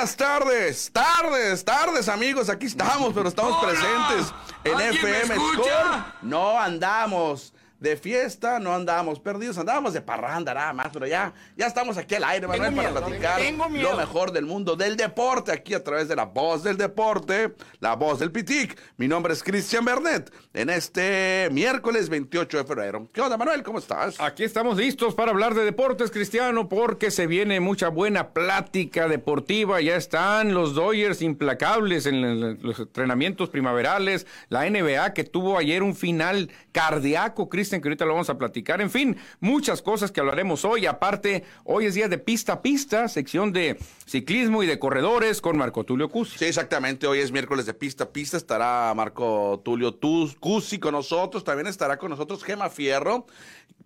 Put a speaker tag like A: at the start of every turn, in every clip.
A: buenas tardes. Tardes, tardes, amigos. Aquí estamos, pero estamos
B: Hola.
A: presentes en
B: ¿Alguien me
A: FM
B: escucha?
A: Score. No andamos de fiesta, no andamos perdidos, andábamos de parranda nada más, pero ya, ya estamos aquí al aire, Manuel, para platicar lo mejor del mundo del deporte, aquí a través de la voz del deporte, la voz del Pitic. Mi nombre es Cristian Bernet, en este miércoles 28 de febrero. ¿Qué onda, Manuel? ¿Cómo estás?
C: Aquí estamos listos para hablar de deportes, Cristiano, porque se viene mucha buena plática deportiva. Ya están los Dodgers implacables en los entrenamientos primaverales, la NBA que tuvo ayer un final cardíaco, Cristian, que ahorita lo vamos a platicar. En fin, muchas cosas que hablaremos hoy. Aparte, hoy es día de pista a pista, sección de ciclismo y de corredores con Marco Tulio Cusi.
A: Sí, exactamente. Hoy es miércoles de pista a pista. Estará Marco Tulio Cusi con nosotros. También estará con nosotros Gema Fierro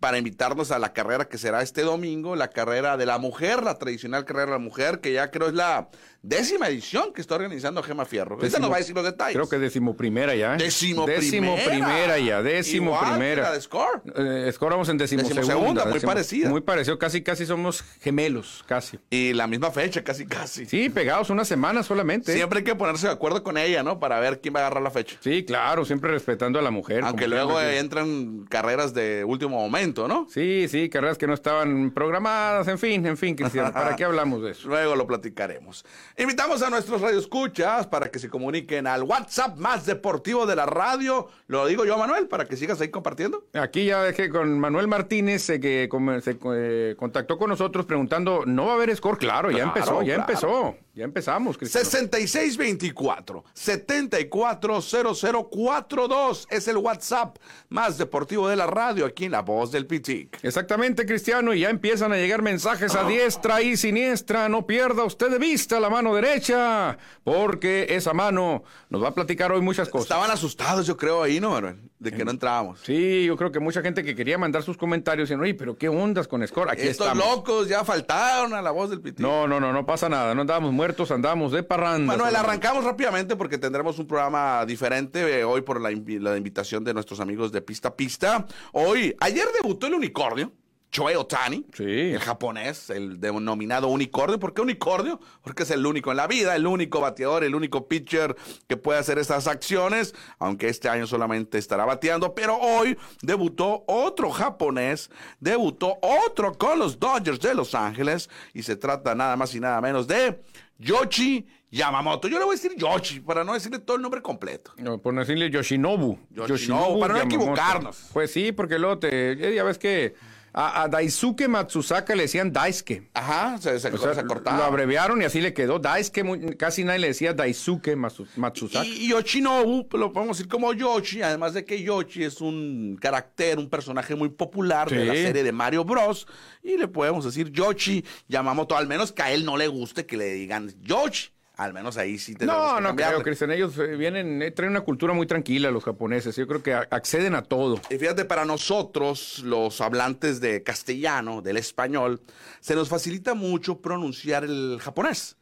A: para invitarnos a la carrera que será este domingo, la carrera de la mujer, la tradicional carrera de la mujer, que ya creo es la décima edición que está organizando Gema Fierro. Ahorita
C: Décimo-
A: nos va a decir los detalles.
C: Creo que décimo primera ya. ¿eh?
A: Décimo,
C: Décimo primera ya, décimo
A: Igual que
C: primera.
A: la de Score.
C: Eh, Score vamos en décimo
A: Décimo segunda, muy parecida.
C: Muy parecido, casi casi somos gemelos, casi.
A: Y la misma fecha, casi, casi.
C: Sí, pegados una semana solamente.
A: Siempre hay que ponerse de acuerdo con ella, ¿no? Para ver quién va a agarrar la fecha.
C: Sí, claro, siempre respetando a la mujer.
A: Aunque luego eh, entran carreras de último momento, ¿no?
C: Sí, sí, carreras que no estaban programadas, en fin, en fin, Cristiano, ¿para qué hablamos de eso?
A: Luego lo platicaremos. Invitamos a nuestros radioescuchas para que se comuniquen al WhatsApp más deportivo de la radio. Lo digo yo, Manuel, para que sigas ahí compartiendo.
C: Aquí ya dejé con Manuel Martínez, eh, que se eh, contactó con nosotros preguntando, ¿no va a haber score? Claro, ya
A: Claro,
C: empezó, ya
A: claro.
C: empezó, ya empezamos, Cristiano.
A: 6624 740042 es el WhatsApp más deportivo de la radio aquí en La Voz del Pitic.
C: Exactamente, Cristiano, y ya empiezan a llegar mensajes a diestra y siniestra. No pierda usted de vista la mano derecha, porque esa mano nos va a platicar hoy muchas cosas.
A: Estaban asustados, yo creo, ahí, ¿no, Manuel? De que no entrábamos.
C: Sí, yo creo que mucha gente que quería mandar sus comentarios diciendo, oye, pero qué ondas con Score. Aquí
A: Estos
C: estamos.
A: locos ya faltaron a La Voz del Pitic.
C: No, no, no, no pasa nada. No andábamos muertos, andábamos de parranda.
A: Manuel,
C: solamente.
A: arrancamos rápidamente porque tendremos un programa diferente eh, hoy por la, invi- la invitación de nuestros amigos de Pista a Pista. Hoy, ayer debutó el unicornio, Choei Otani,
C: Sí.
A: el japonés, el denominado unicornio. ¿Por qué unicornio? Porque es el único en la vida, el único bateador, el único pitcher que puede hacer estas acciones, aunque este año solamente estará bateando. Pero hoy debutó otro japonés, debutó otro con los Dodgers de Los Ángeles y se trata nada más y nada menos de Yoshi Yamamoto. Yo le voy a decir Yoshi para no decirle todo el nombre completo.
C: No, por no decirle Yoshinobu.
A: Yoshinobu, para no
C: Yamamoto.
A: equivocarnos.
C: Pues sí, porque luego te. eh, Ya ves que a, a Daisuke Matsusaka le decían Daisuke.
A: Ajá, se, se,
C: O sea,
A: se cortaba.
C: lo abreviaron y así le quedó Daisuke. muy- casi nadie le decía Daisuke Matsu- Matsusaka.
A: Y, y Yoshinobu, pues, lo podemos decir como Yoshi, además de que Yoshi es un carácter, un personaje muy popular de la serie de Mario Bros. Y le podemos decir Yoshi Yamamoto, al menos que a él no le guste que le digan Yoshi. Al menos ahí sí tenemos
C: No,
A: que
C: no creo, Cristian. Ellos eh, vienen, eh, traen una cultura muy tranquila, los japoneses. Yo creo que acceden a todo.
A: Y fíjate, para nosotros, los hablantes de castellano, del español, se nos facilita mucho pronunciar el japonés,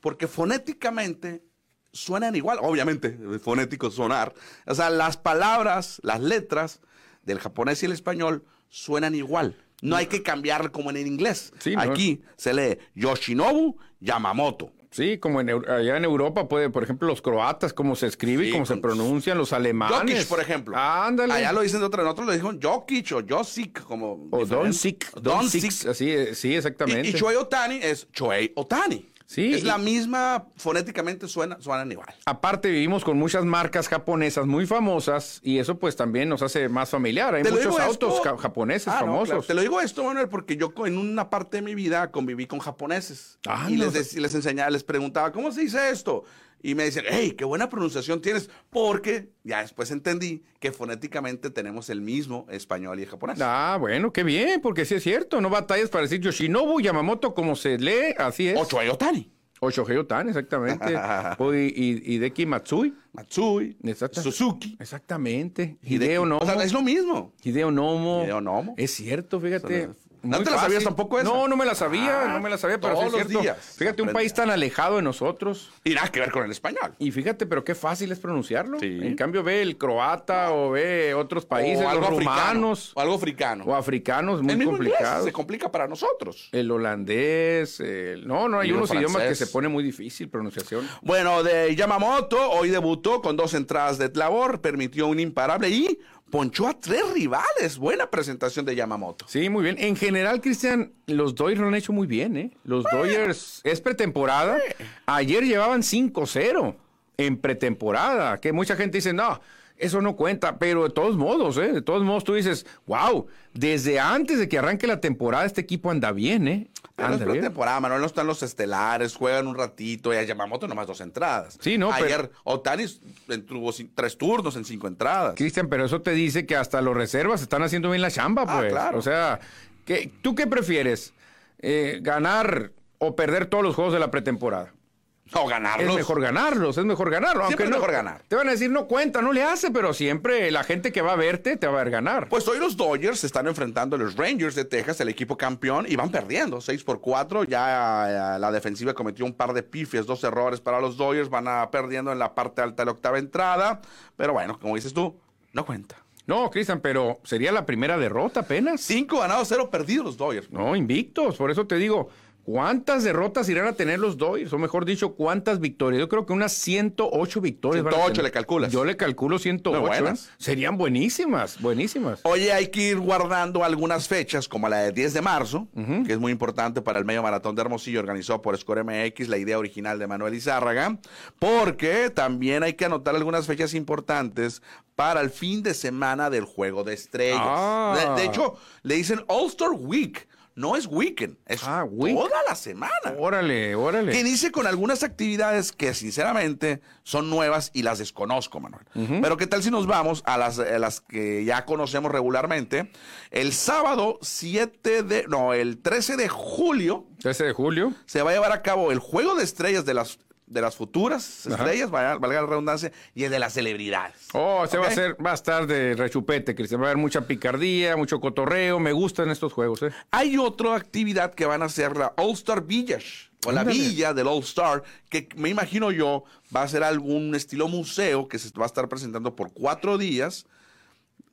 A: porque fonéticamente suenan igual, obviamente, fonético sonar. O sea, las palabras, las letras del japonés y el español suenan igual. No hay que cambiar como en el inglés.
C: Sí, no.
A: Aquí se lee Yoshinobu Yamamoto.
C: Sí, como en, allá en Europa, puede, por ejemplo, los croatas, cómo se escribe y
A: Sí,
C: cómo se pronuncian, los alemanes.
A: Jokic, por ejemplo.
C: Ándale.
A: Allá lo dicen de otra, nosotros lo dijimos Jokic o Josic, como.
C: O
A: diferente.
C: Doncic.
A: Doncic.
C: Doncic. Así, sí, exactamente.
A: Y, y Choei Otani es Choei Otani.
C: Sí,
A: Es la misma, fonéticamente suena, suenan igual.
C: Aparte vivimos con muchas marcas japonesas muy famosas y eso pues también nos hace más familiar. Hay muchos autos
A: esto-
C: japoneses
A: Ah, no,
C: famosos.
A: claro. Te lo digo esto, Manuel, porque yo en una parte de mi vida conviví con japoneses.
C: Ah,
A: y
C: no.
A: les, les enseñaba, les preguntaba, ¿cómo se dice esto? Y me dicen, hey, qué buena pronunciación tienes, porque ya después entendí que fonéticamente tenemos el mismo español y el japonés.
C: Ah, bueno, qué bien, porque sí es cierto, no batallas para decir Yoshinobu Yamamoto como se lee, así es.
A: Ocho Ayotani.
C: Oshohei Otani, exactamente. O Hideki Matsui.
A: Matsui,
C: Exacto.
A: Suzuki.
C: Exactamente. Hideo Nomo.
A: O sea, es lo mismo.
C: Hideo Nomo.
A: Hideo Nomo.
C: Es cierto, fíjate.
A: ¿No te la sabías tampoco esa?
C: No, no me la sabía,
A: Ah,
C: no me la sabía, pero sí
A: todos
C: es
A: los
C: cierto.
A: días
C: Fíjate, un país tan alejado de nosotros.
A: Y nada que ver con el español.
C: Y fíjate, pero qué fácil es pronunciarlo.
A: Sí.
C: En cambio, ve el croata o ve otros países,
A: o algo
C: los
A: africano. O algo africano.
C: o africanos, muy
A: el mismo inglés
C: complicados.
A: se complica para nosotros.
C: El holandés, el- no, no, hay unos idiomas que se pone muy difícil pronunciación.
A: Bueno, de Yamamoto, hoy debutó con dos entradas de labor, permitió un imparable y ponchó a tres rivales. Buena presentación de Yamamoto.
C: Sí, muy bien. En general, Cristian, los Dodgers lo han hecho muy bien, ¿eh? Los Dodgers es pretemporada. Ayer llevaban 5-0 en pretemporada, que mucha gente dice, no, eso no cuenta, pero de todos modos, ¿eh? De todos modos tú dices, wow, desde antes de que arranque la temporada este equipo anda bien, ¿eh?
A: Pero es
C: Anda bien.
A: pretemporada, Manuel, no están los estelares, juegan un ratito, y a Yamamoto nomás dos entradas.
C: Sí, no, pero-
A: Ayer Otani tuvo tres turnos en cinco entradas.
C: Cristian, pero eso te dice que hasta los reservas están haciendo bien la chamba,
A: Ah,
C: pues.
A: claro.
C: O sea, ¿qué- ¿tú qué prefieres? Eh, ¿Ganar o perder todos los juegos de la pretemporada?
A: No,
C: Es
A: ganarlos.
C: mejor ganarlos, es mejor ganarlo.
A: Siempre
C: Aunque
A: es
C: no,
A: mejor ganar.
C: Te van a decir, no cuenta, no le hace, pero siempre la gente que va a verte te va a ver ganar.
A: Pues hoy los Dodgers se están enfrentando a los Rangers de Texas, el equipo campeón, y van perdiendo 6 por 4. Ya eh, la defensiva cometió un par de pifias, dos errores para los Dodgers, van a perdiendo en la parte alta de la octava entrada. Pero bueno, como dices tú, no cuenta.
C: No, Cristian, pero sería la primera derrota apenas.
A: Cinco ganados, cero perdidos los Dodgers.
C: No, invictos. Por eso te digo, ¿cuántas derrotas irán a tener los Dodgers? O mejor dicho, ¿cuántas victorias? Yo creo que unas 108 victorias. van a
A: 108
C: tener.
A: le calculas.
C: Yo le calculo 108.
A: Muy buenas.
C: ¿eh? Serían buenísimas, buenísimas.
A: Oye, hay que ir guardando algunas fechas, como la de 10 de marzo, que es muy importante para el medio maratón de Hermosillo, organizado por Score MX, la idea original de Manuel Izárraga, porque también hay que anotar algunas fechas importantes para el fin de semana del Juego de Estrellas.
C: Ah.
A: De, de hecho, le dicen All-Star Week, no es weekend, es
C: Ah, week.
A: toda la semana.
C: Órale, órale.
A: Que inicie con algunas actividades que sinceramente son nuevas y las desconozco, Manuel. Pero qué tal si nos vamos a las, a las que ya conocemos regularmente. El sábado 7 de, no, el 13 de julio
C: 13 de julio.
A: se va a llevar a cabo el Juego de Estrellas de las, de las futuras estrellas, valga, valga la redundancia, y el de las celebridades.
C: Oh, se va a hacer, va a estar de rechupete, Cristian. Va a haber mucha picardía, mucho cotorreo. Me gustan estos juegos, ¿eh?
A: Hay otra actividad que van a hacer la All Star Village. O la
C: Ándale.
A: villa del All Star, que me imagino yo va a ser algún estilo museo que se va a estar presentando por cuatro días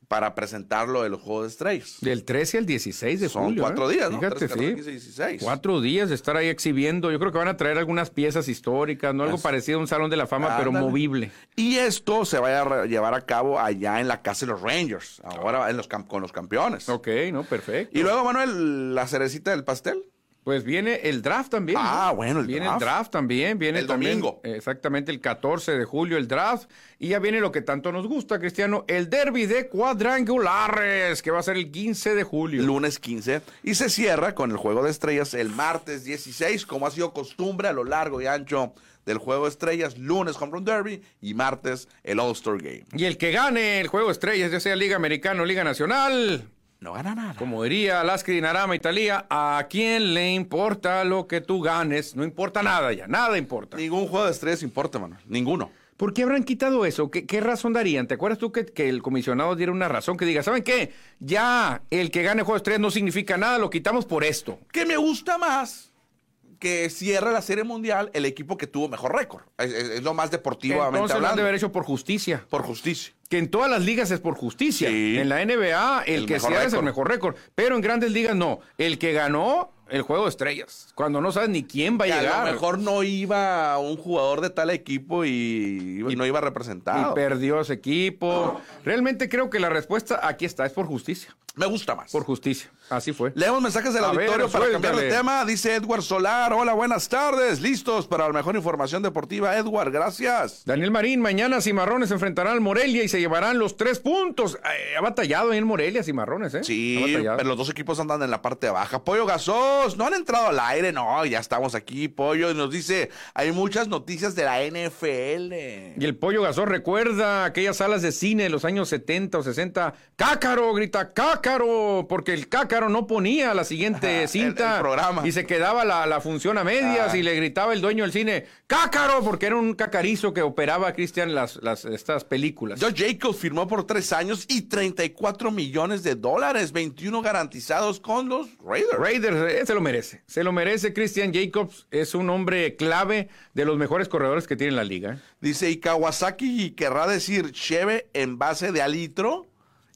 A: para presentarlo de los Juegos de Estrellas.
C: Del 13 al 16 de
A: Son
C: julio.
A: cuatro
C: ¿eh?
A: días, ¿no?
C: Fíjate,
A: 13, 14,
C: sí.
A: 15, 16.
C: Cuatro días de estar ahí exhibiendo. Yo creo que van a traer algunas piezas históricas, ¿no? Algo parecido a un salón de la fama, pero movible.
A: Y esto se va a llevar a cabo allá en la casa de los Rangers, ahora en los con los campeones.
C: Ok, ¿no? Perfecto.
A: Y luego, Manuel, la cerecita del pastel.
C: Pues viene el draft también. ¿no?
A: Ah, bueno, el
C: viene
A: draft.
C: el draft también. Viene
A: El
C: también,
A: domingo.
C: Exactamente, el 14 de julio el draft. Y ya viene lo que tanto nos gusta, Cristiano, el derby de cuadrangulares, que va a ser el 15 de julio.
A: lunes 15 y se cierra con el juego de estrellas el martes 16 como ha sido costumbre a lo largo y ancho del juego de estrellas lunes home run derby y martes el All Star Game
C: Y el que gane el juego de estrellas, ya sea Liga Americana o Liga Nacional,
A: no gana nada
C: como diría Lasky Dinarama Italia, ¿a quién le importa lo que tú ganes? No importa nada ya, nada importa.
A: ningún juego de estrellas importa Manuel ninguno
C: ¿Por qué habrán quitado eso? ¿Qué, qué razón darían? ¿Te acuerdas tú que, que el comisionado diera una razón que diga, ¿saben qué? Ya el que gane juego de estrellas no significa nada, lo quitamos por esto.
A: que me gusta más que cierre la serie mundial el equipo que tuvo mejor récord es, es- es lo más deportivamente
C: Entonces lo han de
A: hablando
C: haber hecho por justicia.
A: por justicia
C: Que en todas las ligas es por justicia.
A: Sí.
C: En la NBA, el,
A: El
C: que cierra es el mejor récord. Pero en grandes ligas no. El que ganó el juego de estrellas. Cuando no sabes ni quién va a
A: que a
C: llegar.
A: lo mejor no iba un jugador de tal equipo y, y no iba
C: y
A: representado
C: perdió ese equipo. Realmente creo que la respuesta aquí está, es por justicia.
A: me gusta más
C: Por justicia. Así fue.
A: Leemos mensajes del
C: A ver,
A: auditorio para cambiar de tema. Dice Edward Solar. Hola, buenas tardes. Listos para la mejor información deportiva. Edward, gracias.
C: Daniel Marín, mañana Cimarrones enfrentará al Morelia y se llevarán los tres puntos. Eh, ha batallado en Morelia, Cimarrones, ¿eh?
A: Sí, pero los dos equipos andan en la parte baja. Pollo No han entrado al aire, no, ya estamos aquí, Pollo, y nos dice, hay muchas noticias de la NFL.
C: Y el pollo gasón recuerda aquellas salas de cine de los años 70 o 60. ¡Cácaro! Grita ¡Cácaro! Porque el cácaro no ponía la siguiente cinta.
A: el programa.
C: Y se quedaba la, la función a medias
A: Ah.
C: y le gritaba el dueño del cine ¡Cácaro! Porque era un cacarizo que operaba, Cristian, las, las, estas películas.
A: Josh Jacobs firmó por tres años y 34 millones de dólares, 21 garantizados con los Raiders.
C: Raiders se lo merece. Se lo merece. Christian Jacobs es un hombre clave de los mejores corredores que tiene la liga. ¿eh?
A: Dice, y Kawasaki querrá decir Cheve en base de alitro.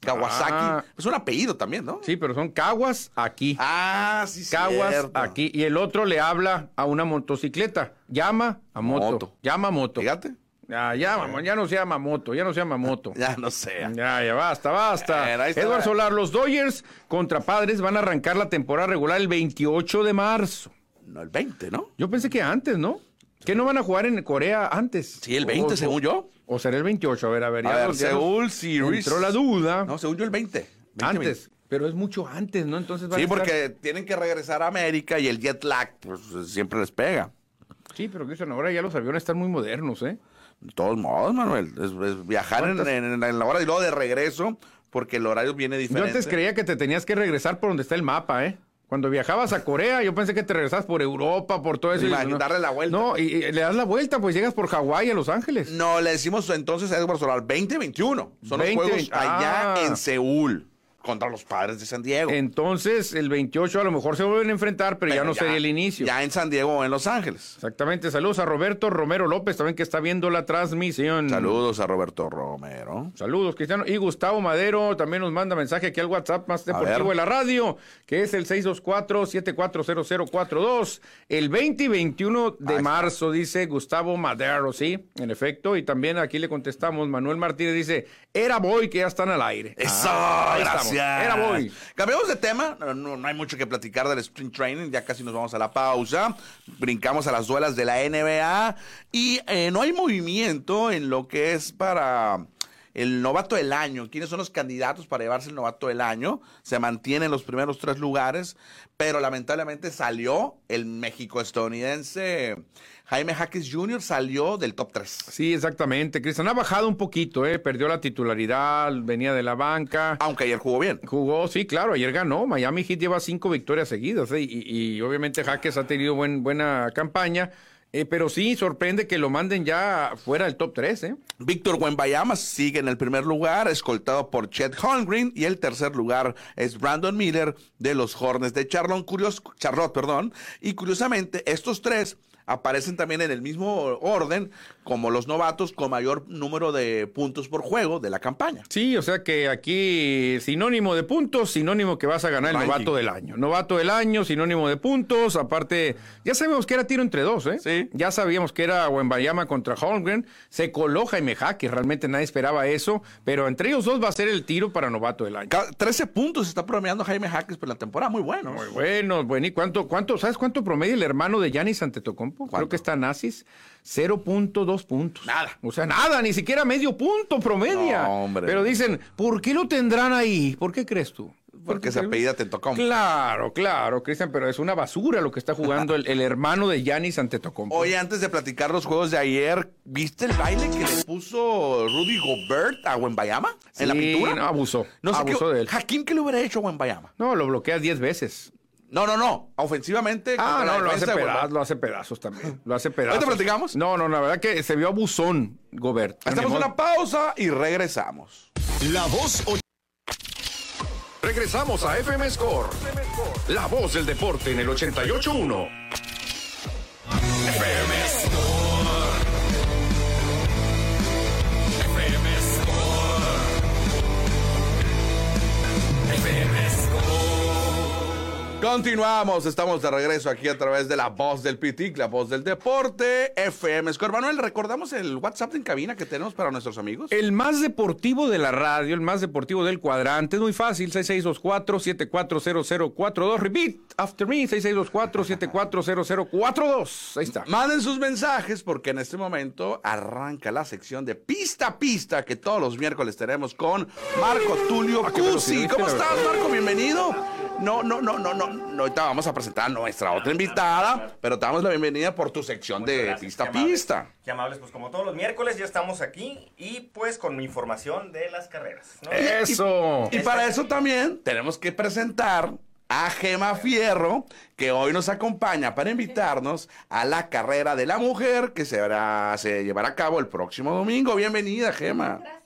A: Kawasaki.
C: Ah.
A: Es un apellido también, ¿no?
C: Sí, pero son caguas aquí.
A: Ah, sí,
C: Caguas
A: cierto.
C: aquí. Y el otro le habla a una motocicleta. Llama a moto.
A: Moto.
C: Llama a moto.
A: Fíjate.
C: Ya, ya, mamá, ya no se llama moto, ya no se llama moto.
A: Ya no sé.
C: Ya, ya, basta, basta.
A: Está.
C: Edward Solar, los Dodgers contra Padres van a arrancar la temporada regular el 28 de marzo.
A: No, el 20, ¿no?
C: Yo pensé que antes, ¿no? ¿Que no van a jugar en Corea antes?
A: Sí, el 20,
C: O-
A: según yo.
C: O será el 28, a ver, a ver.
A: A
C: ya
A: ver,
C: ya nos
A: Seúl Series.
C: Entró la duda.
A: No, según yo el 20. 20,
C: antes, pero es mucho antes, ¿no? Entonces van
A: Sí,
C: a estar-
A: porque tienen que regresar a América y el jet lag pues, siempre les pega.
C: Sí, pero Cristian, ahora ya los aviones están muy modernos, ¿eh?
A: De todos modos, Manuel, es, es viajar en, en- en la hora y luego de regreso, porque el horario viene
C: Yo
A: diferente.
C: antes creía que te tenías que regresar por donde está el mapa, ¿eh? Cuando viajabas a Corea, yo pensé que te regresabas por Europa, por todo eso. Y- no.
A: darle la vuelta.
C: No, y, y le das la vuelta, pues llegas por Hawái a Los Ángeles.
A: No, le decimos entonces a Edward Solar 2021. Son
C: 20,
A: los juegos allá
C: ah.
A: en Seúl contra los padres de San Diego.
C: Entonces, el 28 a lo mejor se vuelven a enfrentar, pero, ya no sería el inicio.
A: Ya en San Diego o en Los Ángeles.
C: Exactamente. Saludos a Roberto Romero López, también que está viendo la transmisión.
A: Saludos a Roberto Romero.
C: Saludos, Cristiano. Y Gustavo Madero también nos manda mensaje aquí al WhatsApp más deportivo de la radio, que es el 624-740042. El 20 y 21 de marzo, dice Gustavo Madero, sí, en efecto. Y también aquí le contestamos, Manuel Martínez dice, era boy que ya están al aire.
A: Eso,
C: Ah.
A: Gracias.
C: Era boy.
A: Cambiamos de tema, no, no- no hay mucho que platicar del sprint training, ya casi nos vamos a la pausa. Brincamos a las duelas de la NBA y eh, no hay movimiento en lo que es para el novato del año. ¿Quiénes son los candidatos para llevarse el novato del año? Se mantiene en los primeros tres lugares, pero lamentablemente salió el México estadounidense Jaime Jaques Jr. salió del top 3.
C: Sí, exactamente. Cristian ha bajado un poquito, ¿eh? Perdió la titularidad, venía de la banca.
A: Aunque ayer jugó bien.
C: Jugó, sí, claro, ayer ganó. Miami Heat lleva cinco victorias seguidas ¿eh? y, y obviamente Jaques ha tenido buen, buena campaña. Eh, pero sí, sorprende que lo manden ya fuera del top 3, ¿eh?
A: Víctor Wembayama sigue en el primer lugar, escoltado por Chet Holmgren, y el tercer lugar es Brandon Miller de los Hornets de Charlotte, curios, Charlotte, perdón. Y curiosamente, estos tres aparecen también en el mismo orden como los novatos con mayor número de puntos por juego de la campaña.
C: Sí, o sea que aquí sinónimo de puntos, sinónimo que vas a ganar el novato del año. Novato del año, sinónimo de puntos. Aparte, ya sabemos que era tiro entre dos, ¿eh?
A: Sí.
C: Ya sabíamos que era Wembayama contra Holmgren. Se coló Jaime Jaques, realmente nadie esperaba eso. Pero entre ellos dos va a ser el tiro para novato del año.
A: Ca- 13 puntos está promediando Jaime Jaques por la temporada, muy bueno.
C: Muy bueno, bueno. ¿Y cuánto, cuánto, sabes cuánto promedia el hermano de Yanis Antetokounmpo? Creo
A: ¿Cuánto?
C: que está Nazis. 0.2 puntos.
A: Nada.
C: O sea, nada, ni siquiera medio punto promedia.
A: No, hombre.
C: Pero dicen, ¿por qué lo tendrán ahí? ¿Por qué crees tú?
A: Porque se apellida Antetokounmpo.
C: Claro, claro, Cristian, pero es una basura lo que está jugando el, el hermano de Yanis Antetokounmpo.
A: Oye, antes de platicar los juegos de ayer, ¿viste el baile que le puso Rudy Gobert a Wembayama en la pintura?
C: no, abusó,
A: No sé
C: abusó
A: qué,
C: de él.
A: Hakim, ¿qué le hubiera hecho a Wembayama?
C: No, lo bloquea 10 veces.
A: No, no, no. Ofensivamente.
C: Ah, no, lo hace, pedazos, lo hace pedazos también. Lo hace pedazos.
A: ¿Ahorita platicamos?
C: No, no, la verdad que se vio abusón, Gobert.
A: Hacemos una pausa y regresamos.
D: La voz
B: Regresamos a FM Score. La voz del deporte en el 88.1. FM
A: Continuamos, estamos de regreso aquí a través de la voz del PITIC, la voz del deporte, FM Score. Manuel, recordamos el WhatsApp en cabina que tenemos para nuestros amigos.
C: El más deportivo de la radio, el más deportivo del cuadrante, es muy fácil, 6624-740042. Repeat after me, 6624-740042. Ahí está.
A: Manden sus mensajes porque en este momento arranca la sección de pista a pista que todos los miércoles tenemos con Marco Tulio
C: Ah,
A: Cusi.
C: velocidad,
A: ¿Cómo estás. Marco? Bienvenido. No, no, no, no, no, no. Ahorita vamos a presentar a nuestra otra invitada, pero te damos la bienvenida por tu sección
D: Muchas
A: de
D: gracias,
A: pista a pista.
D: Qué amables, pues como todos los miércoles ya estamos aquí y pues con mi información de las carreras. ¿no?
C: Eso.
A: Y para eso también tenemos que presentar a Gema Fierro, que hoy nos acompaña para invitarnos a la carrera de la mujer que se, se llevará a cabo el próximo domingo. Bienvenida, Gema.
E: Gracias,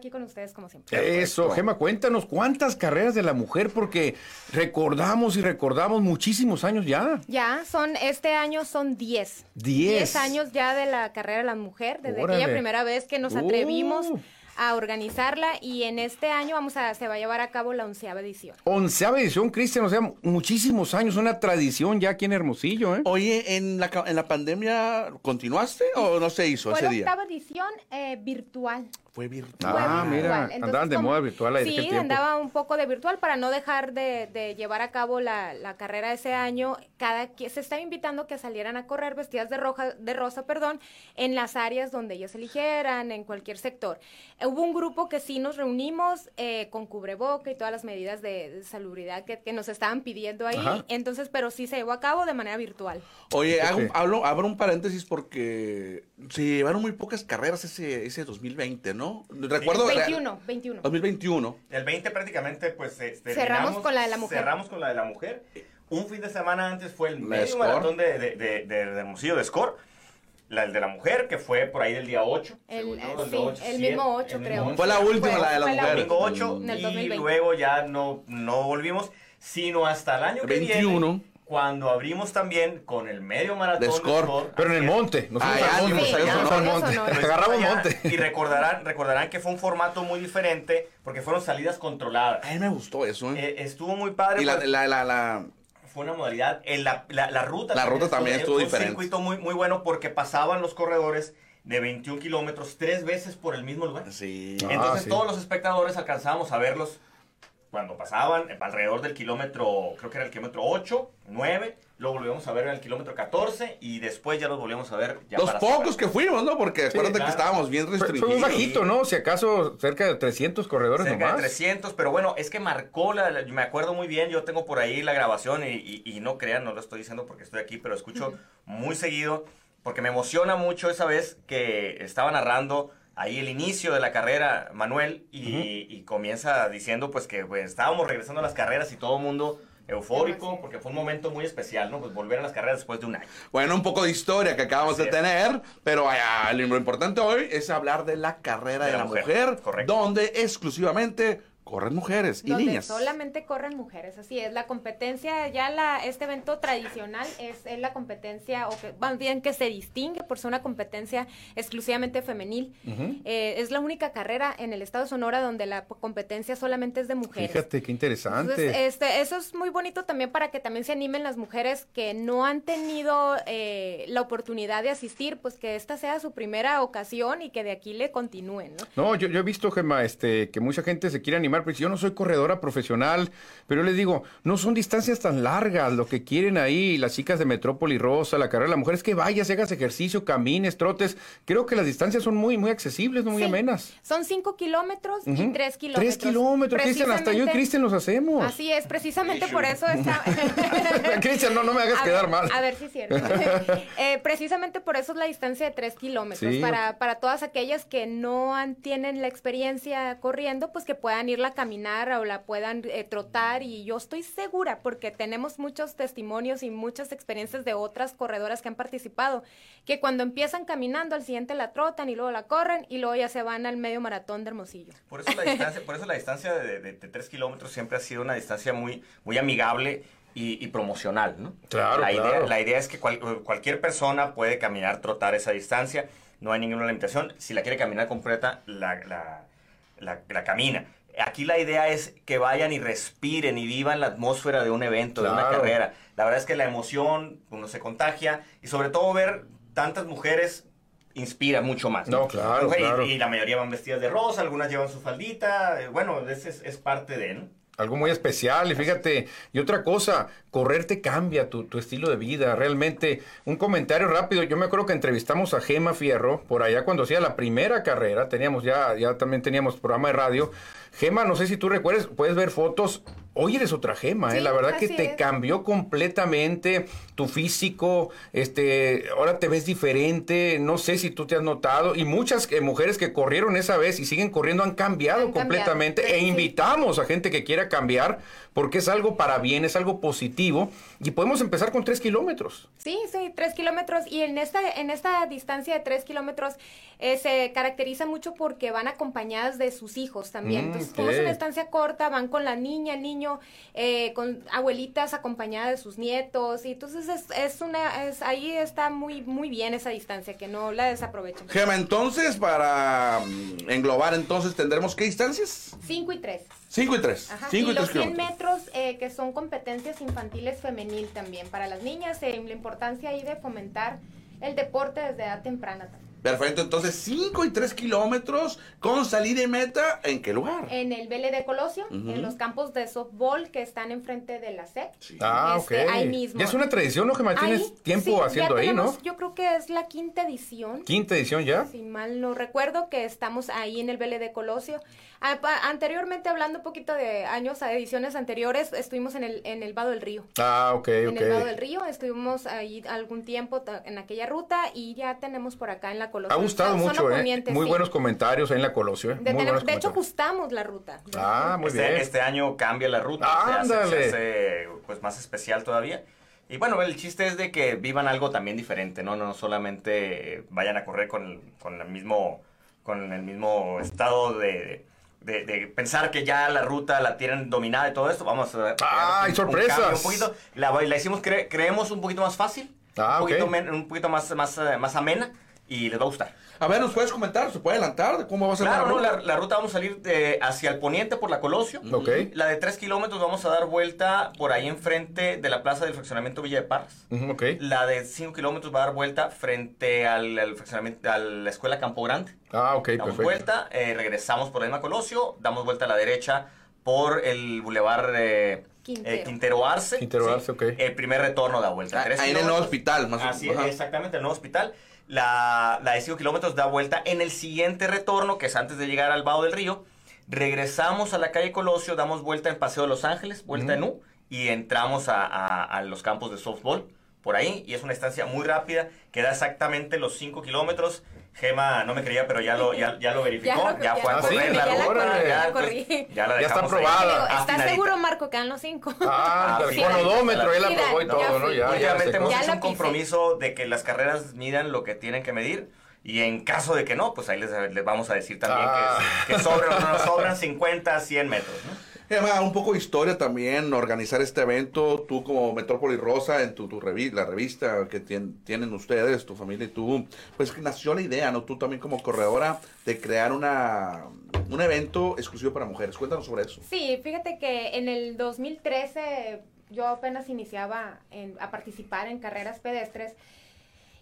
E: aquí con ustedes como siempre.
C: Eso, Gema, cuéntanos cuántas carreras de la mujer, porque recordamos y recordamos muchísimos años ya.
E: Ya, son, este año son 10.
C: Diez.
E: años ya de la carrera de la mujer, desde
C: Órale.
E: aquella primera vez que nos atrevimos
C: Uh.
E: a organizarla y en este año vamos a, se va a llevar a cabo la onceava edición.
C: Onceava edición, Cristian, o sea, muchísimos años, una tradición ya aquí en Hermosillo, ¿eh?
A: Oye, ¿en la, ca- en la pandemia continuaste o no se hizo
E: Fue
A: ese
E: la
A: día?
E: octava edición eh, virtual.
A: Fue virtual.
E: Fue
C: Ah,
E: virtual.
C: mira,
E: Entonces,
C: andaban de moda virtual ahí
E: Sí, andaba un poco de virtual para no dejar de, de llevar a cabo la, la carrera ese año. Cada se estaba invitando que salieran a correr vestidas de roja, de rosa, perdón, en las áreas donde ellos eligieran, en cualquier sector. Hubo un grupo que sí nos reunimos eh, con cubreboca y todas las medidas de, de salubridad que, que nos estaban pidiendo ahí.
C: Ajá.
E: Entonces, pero sí se llevó a cabo de manera virtual.
A: Oye, hago, hablo, abro un paréntesis porque se llevaron muy pocas carreras ese, ese 2020, ¿no? Recuerdo...
E: 21, 21.
A: 2021.
D: El 20 prácticamente pues este,
E: Cerramos con la de la mujer.
D: Cerramos con la de la mujer. Un fin de semana antes fue el
A: La
D: medio
A: Score.
D: maratón de, de, de, de- de Hermosillo de Score. La el de la mujer, que fue por ahí del día 8.
E: El- eh, sí, el
D: siete,
E: mismo ocho,
D: el
E: creo.
D: mismo
A: Fue la última, la de la mujer.
D: Domingo 8
E: En el
D: y
E: 2020.
D: luego ya no, no volvimos, sino hasta el año que
A: 21.
D: viene, cuando abrimos también con el medio maratón
A: De Score.
C: Pero en el monte, nos
A: Ah,
C: fuimos al monte,
A: sí,
C: nos
A: ya,
C: fuimos al
E: eso
C: monte,
E: no,
C: agarramos monte.
D: Y recordarán, recordarán que fue un formato muy diferente porque fueron salidas controladas.
A: A mí me gustó eso, ¿eh?
D: Eh, estuvo muy padre.
A: y la, la, la, la-
D: Fue una modalidad. en la, la, la ruta
A: La ruta también estuvo
D: fue
A: diferente.
D: un circuito muy, muy bueno porque pasaban los corredores de 21 kilómetros tres veces por el mismo lugar.
A: Sí.
C: Ah,
D: Entonces
C: sí.
D: todos los espectadores alcanzábamos a verlos cuando pasaban alrededor del kilómetro, creo que era el kilómetro 8, 9, luego volvíamos a ver en el kilómetro 14 y después ya los volvíamos a ver ya
A: Los
D: para
A: pocos
D: cerrar.
A: que fuimos, ¿no? Porque acuérdate
D: claro.
A: que estábamos bien
C: Fue, fue
A: restringidos.
C: muy bajito, ¿no? Si acaso cerca de 300 corredores
D: Cerca de
C: nomás.
D: 300, pero bueno, es que marcó, la, la- me acuerdo muy bien, yo tengo por ahí la grabación y, y- y no crean, no lo estoy diciendo porque estoy aquí, pero escucho muy seguido, porque me emociona mucho esa vez que estaba narrando ahí el inicio de la carrera Manuel y, y comienza diciendo pues que pues, estábamos regresando a las carreras y todo el mundo eufórico, porque fue un momento muy especial, ¿no? Pues volver a las carreras después de un año.
A: Bueno, un poco de historia que acabamos de tener, pero ah, lo importante hoy es hablar de la carrera de, la, mujer,
D: correcto.
A: donde exclusivamente corren mujeres y
E: donde
A: niñas.
E: solamente corren mujeres, así es, la competencia, ya la, este evento tradicional es, es la competencia, o que, más bien que se distingue por ser una competencia exclusivamente femenil. Eh, es la única carrera en el estado de Sonora donde la competencia solamente es de mujeres.
C: Fíjate, qué interesante.
E: Entonces, este, eso es muy bonito también para que también se animen las mujeres que no han tenido eh, la oportunidad de asistir, pues que esta sea su primera ocasión y que de aquí le continúen, ¿no?
C: No, yo, yo he visto, Gemma, este, que mucha gente se quiere animar, pero yo no soy corredora profesional, pero yo les digo, no son distancias tan largas, lo que quieren ahí las chicas de Metrópoli Rosa, la carrera de la mujer, es que vayas, hagas ejercicio, camines, trotes. Creo que las distancias son muy, muy accesibles, no muy
E: Sí.
C: amenas.
E: Son cinco kilómetros y
C: Ujú.
E: tres kilómetros.
C: Tres kilómetros, Cristian, hasta yo y Cristian los hacemos.
E: Así es, precisamente por eso está...
C: Cristian, no, no me hagas
E: A
C: quedar
E: ver,
C: mal.
E: A ver si es cierto. Eh, precisamente por eso es la distancia de tres kilómetros.
C: Sí.
E: Para, para todas aquellas que no han- tienen la experiencia corriendo, pues que puedan irla caminar o la puedan eh, trotar. Y yo estoy segura, porque tenemos muchos testimonios y muchas experiencias de otras corredoras que han participado, que cuando empiezan caminando, al siguiente la trotan y luego la corren y luego ya se van al medio maratón de Hermosillo.
D: Por eso la distancia, por eso la distancia de, de, de 3 kilómetros siempre ha sido una distancia muy, muy amigable y, y promocional, ¿no?
C: Claro,
D: la
C: claro.
D: Idea, la idea es que cual- cualquier persona puede caminar, trotar esa distancia, no hay ninguna limitación. Si la quiere caminar completa, la, la, la- la camina. Aquí la idea es que vayan y respiren y vivan la atmósfera de un evento, de una carrera. La verdad es que la emoción, uno se contagia y sobre todo ver tantas mujeres inspira mucho más.
C: No, claro,
D: Y-
C: claro.
D: Y, la mayoría van vestidas de rosa, algunas llevan su faldita. eh, Bueno, ese es, es parte de, ¿no?
C: Algo muy especial, y fíjate, y otra cosa, correr te cambia tu, tu estilo de vida, realmente. Un comentario rápido, yo me acuerdo que entrevistamos a Gema Fierro, por allá cuando hacía la primera carrera, teníamos ya, ya también teníamos programa de radio. Gema, no sé si tú recuerdes, puedes ver fotos, hoy eres otra Gema, ¿eh? La verdad que te
E: es.
C: cambió completamente tu físico, este, ahora te ves diferente, no sé si tú te has notado, y muchas eh, mujeres que corrieron esa vez y siguen corriendo han cambiado
E: Han cambiado,
C: completamente,
E: sí,
C: e
E: sí.
C: invitamos a gente que quiera cambiar porque es algo para bien, es algo positivo y podemos empezar con tres kilómetros.
E: Sí, sí, tres kilómetros. Y en esta, en esta distancia de tres kilómetros eh, se caracteriza mucho porque van acompañadas de sus hijos también.
C: Mm,
E: Entonces, como es una distancia corta, van con la niña, el niño, eh, con abuelitas acompañadas de sus nietos. Y entonces es, es una, es, ahí está muy, muy bien esa distancia, que no la desaprovechen.
A: Gema, entonces, para mm, englobar, entonces, ¿tendremos qué distancias?
E: Cinco y tres.
A: 5 y 3.
E: Ajá,
A: 5
E: y
A: y
E: los
A: 3
E: 100
A: kilómetros.
E: metros eh, que son competencias infantiles femenil también para las niñas, eh, la importancia ahí de fomentar el deporte desde edad temprana también.
A: Perfecto, entonces 5 y 3 kilómetros con salida y meta, ¿en qué lugar?
E: En el BLD Colosio,
A: Ujú.
E: en los campos de softball que están enfrente de la SEC.
C: Ah,
E: Este,
C: ok.
E: ahí mismo.
C: Ya es una tradición, ¿no, Gema? Tienes
E: Ahí,
C: tiempo
E: sí, ya
C: haciendo ahí, ¿no?
E: tenemos- Yo creo que es la quinta edición.
C: Quinta edición ya.
E: Si mal no recuerdo, que estamos ahí en el BLD Colosio. Ah, pa- anteriormente, hablando un poquito de años, a ediciones anteriores, estuvimos en el, en el Vado del Río.
C: Ah, ok,
E: En el Vado
C: ok.
E: del Río, estuvimos ahí algún tiempo en aquella ruta y ya tenemos por acá en la Colosio.
C: Ha gustado mucho, ¿eh? Muy
E: sí.
C: buenos comentarios ahí en la Colosio, ¿eh?
E: De,
C: Muy
E: tener-
C: buenos
E: de hecho, ajustamos la ruta.
C: Ah, muy
D: este,
C: bien.
D: este año cambia la ruta, se hace,
C: Ándale.
D: se hace, pues más especial todavía. Y bueno, el chiste es de que vivan algo también diferente, ¿no? No solamente vayan a correr con el, con el mismo con el mismo estado de, de, de pensar que ya la ruta la tienen dominada y todo esto. Vamos a
C: Ah, hay
D: un- un
C: sorpresas.
D: cambio Un poquito, la, la hicimos, cre- creemos un poquito más fácil,
C: Ah,
D: un, poquito men- un poquito más, más, eh, más amena y les va a gustar.
A: A ver, ¿nos puedes comentar? ¿Se puede adelantar de cómo va a ser
D: Claro,
A: la
D: no,
A: ruta?
D: la, la ruta vamos a salir de- hacia el poniente por la Colosio.
C: Ok.
D: La de 3 kilómetros vamos a dar vuelta por ahí enfrente de la plaza del fraccionamiento Villa de Parras.
C: Ujú, ok.
D: La de 5 kilómetros va a dar vuelta frente al, al fraccionamiento, a la escuela Campo Grande.
C: Ah, ok,
D: damos
C: perfecto.
D: vuelta, eh, regresamos por la misma Colosio, damos vuelta a la derecha por el bulevar eh,
E: Quintero.
D: eh, Quintero Arce.
C: Quintero Arce, ok.
D: El primer retorno da vuelta.
A: Ah, ahí en el nuevo hospital, más o
D: Así
A: menos.
D: exactamente, el nuevo hospital. La, la de 5 kilómetros da vuelta en el siguiente retorno, que es antes de llegar al Vado del Río. Regresamos a la calle Colosio, damos vuelta en Paseo de Los Ángeles, vuelta en U, y entramos a, a- a los campos de softball por ahí. Y es una estancia muy rápida, que da exactamente los 5 kilómetros. Gema no me creía, pero ya lo, ya, ya lo verificó.
E: Ya
D: Ya,
E: lo- ya
D: fue a
C: lo-
D: correr
C: sí,
D: la
C: ya la
D: ruta.
C: corrí,
E: ya la
D: pues, ya la
C: Ya está.
E: Digo, ¿Estás seguro, Marco, que dan los cinco?
C: Ah,
D: Ah,
C: él
E: Sí,
C: aprobó y todo, ¿no? Ya, se-
D: hemos
E: Ya
D: hecho
E: la
D: un compromiso de que las carreras midan lo que tienen que medir. Y en caso de que no, pues ahí les, les vamos a decir también
C: Ah.
D: que, que sobran o no sobran 50, 100 metros. ¿no?
A: Gema, un poco de historia también, organizar este evento, tú como Metrópoli Rosa, en tu, tu revi- la revista que tien- tienen ustedes, tu familia y tú, pues nació la idea, ¿no? Tú también como corredora, de crear una, un evento exclusivo para mujeres. Cuéntanos sobre eso.
E: Sí, fíjate que en el 2013 yo apenas iniciaba en- a participar en carreras pedestres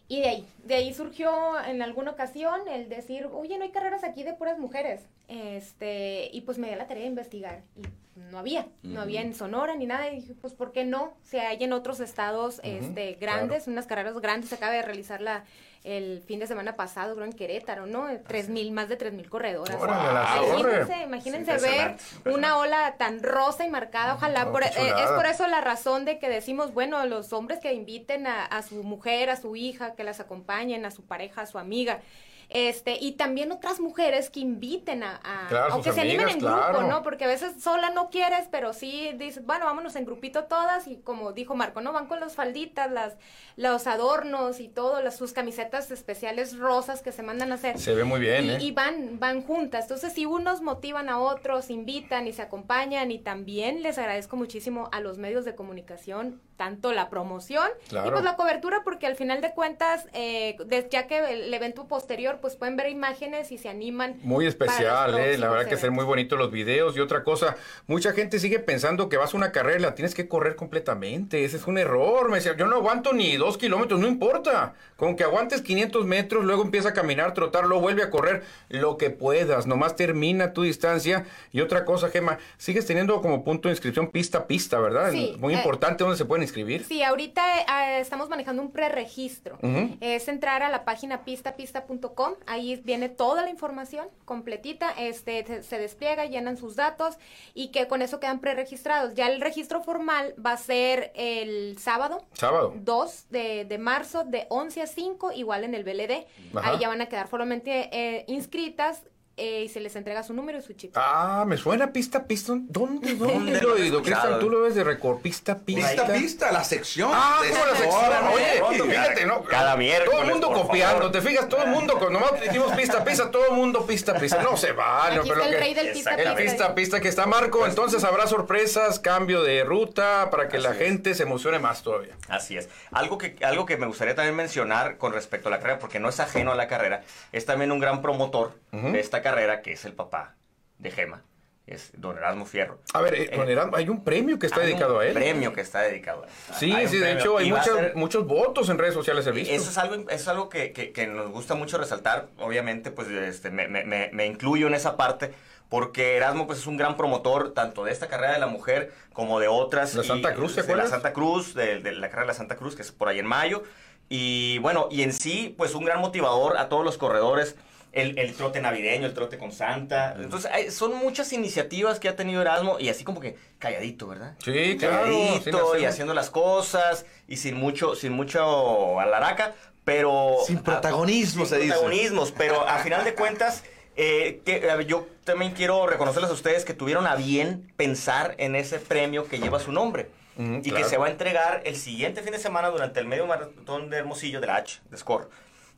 E: y de ahí, de ahí surgió en alguna ocasión el decir, oye, no hay carreras aquí de puras mujeres. Este, y pues me dio la tarea de investigar y no había, no había en Sonora ni nada. Y dije, pues, ¿por qué no? Si hay en otros estados este, grandes, unas carreras grandes. Se acaba de realizar la, el fin de semana pasado, creo, en Querétaro, ¿no? Tres mil, más de tres mil corredoras. Imagínense, imagínense ver una ola tan rosa y marcada. Ojalá,
C: No,
E: por-
C: qué
E: eh, es por eso la razón de que decimos, bueno, los hombres que inviten a, a su mujer, a su hija, que las acompañen, a su pareja, a su amiga. Este, y también otras mujeres que inviten a, a-
C: Claro,
E: o
C: sus
E: que se animen en grupo. ¿no? Porque a veces sola no quieres, pero sí dices, bueno, vámonos en grupito todas y como dijo Marco, ¿no? Van con las falditas, las, los adornos y todo, las, sus camisetas especiales rosas que se mandan a hacer.
C: Se ve muy bien,
E: y,
C: ¿eh?
E: y van, van juntas. Entonces, si unos motivan a otros, invitan y se acompañan, y también les agradezco muchísimo a los medios de comunicación, tanto la promoción y pues la cobertura, porque al final de cuentas, eh, ya que el evento posterior, pues pueden ver imágenes y se animan.
C: Muy especial, eh, la verdad que ser muy bonitos los videos y otra cosa, mucha gente sigue pensando que vas a una carrera y la tienes que correr completamente, ese es un error, me decía, yo no aguanto ni dos kilómetros, no importa, con que aguantes 500 metros, luego empieza a caminar, trotar, luego vuelve a correr, lo que puedas, nomás termina tu distancia y otra cosa, Gema, sigues teniendo como punto de inscripción pista a pista, ¿verdad?
E: Sí,
C: muy
E: eh,
C: importante donde se pueden inscribir.
E: Sí, ahorita eh, estamos manejando un preregistro.
C: Ujú.
E: Es entrar a la página pistapista.com, ahí viene toda la información completita, este se, se despliega, llenan sus datos y que con eso quedan preregistrados. Ya el registro formal va a ser el sábado.
C: Sábado.
E: 2 de, de marzo de 11 a 5, igual en el BLD.
C: Ajá.
E: Ahí ya van a quedar formalmente eh, inscritas eh, y se les entrega su número y su chip.
C: Ah, me suena pista, pista. ¿Dónde, dónde
D: ¿Dónde
C: lo he oído? Cristian, tú lo ves de récord. Pista, pista.
A: Pista, pista, la sección.
C: Ah,
A: de
C: como la sección. Oye,
D: Pronto,
C: fíjate, ¿no?
D: cada miércoles,
C: Todo el mundo copiando,
D: favor.
C: ¿te fijas? Todo el mundo, nomás dijimos pista, pista, todo el mundo pista, pista. No se vale.
E: Aquí
C: pero
E: está el
C: que-
E: rey del pista,
C: El
D: Exactamente.
C: pista, pista que está Marco. Entonces habrá sorpresas, cambio de ruta para que la
D: Así es.
C: gente se emocione más todavía.
D: Así es. Algo que, algo que me gustaría también mencionar con respecto a la carrera, porque no es ajeno a la carrera, es también un gran promotor de esta carrera, que es el papá de Gema, es don Erasmo Fierro.
C: A ver, eh, don Erasmo, hay un premio que está dedicado a él.
D: premio que está dedicado a él.
C: Sí,
D: Hay
C: sí, de hecho hay muchas-
D: ser-
C: muchos votos en redes sociales he visto.
D: Eso es algo, eso es algo que, que- que nos gusta mucho resaltar. Obviamente, pues este, me, me- me- incluyo en esa parte. Porque Erasmo pues, es un gran promotor tanto de esta carrera de la mujer como de otras.
C: La Santa
D: y-
C: Cruz, ¿te
D: de la
C: acuerdas?
D: Santa Cruz, de, de la carrera de la Santa Cruz, que es por ahí en mayo. Y bueno, y en sí, pues un gran motivador a todos los corredores. El, el trote navideño, el trote con Santa. Entonces, hay- son muchas iniciativas que ha tenido Erasmo y así como que calladito, ¿verdad?
C: Sí, claro.
D: calladito y
C: hacer-
D: haciendo las cosas y sin mucho, sin mucho alaraca, pero...
A: Sin protagonismo,
D: sin
A: se dice.
D: protagonismos, pero a final de cuentas, eh, que, a yo también quiero reconocerles a ustedes que tuvieron a bien pensar en ese premio que lleva su nombre.
C: Ujú,
D: y
C: claro.
D: que se va a entregar el siguiente fin de semana durante el medio maratón de Hermosillo de la H, de Score.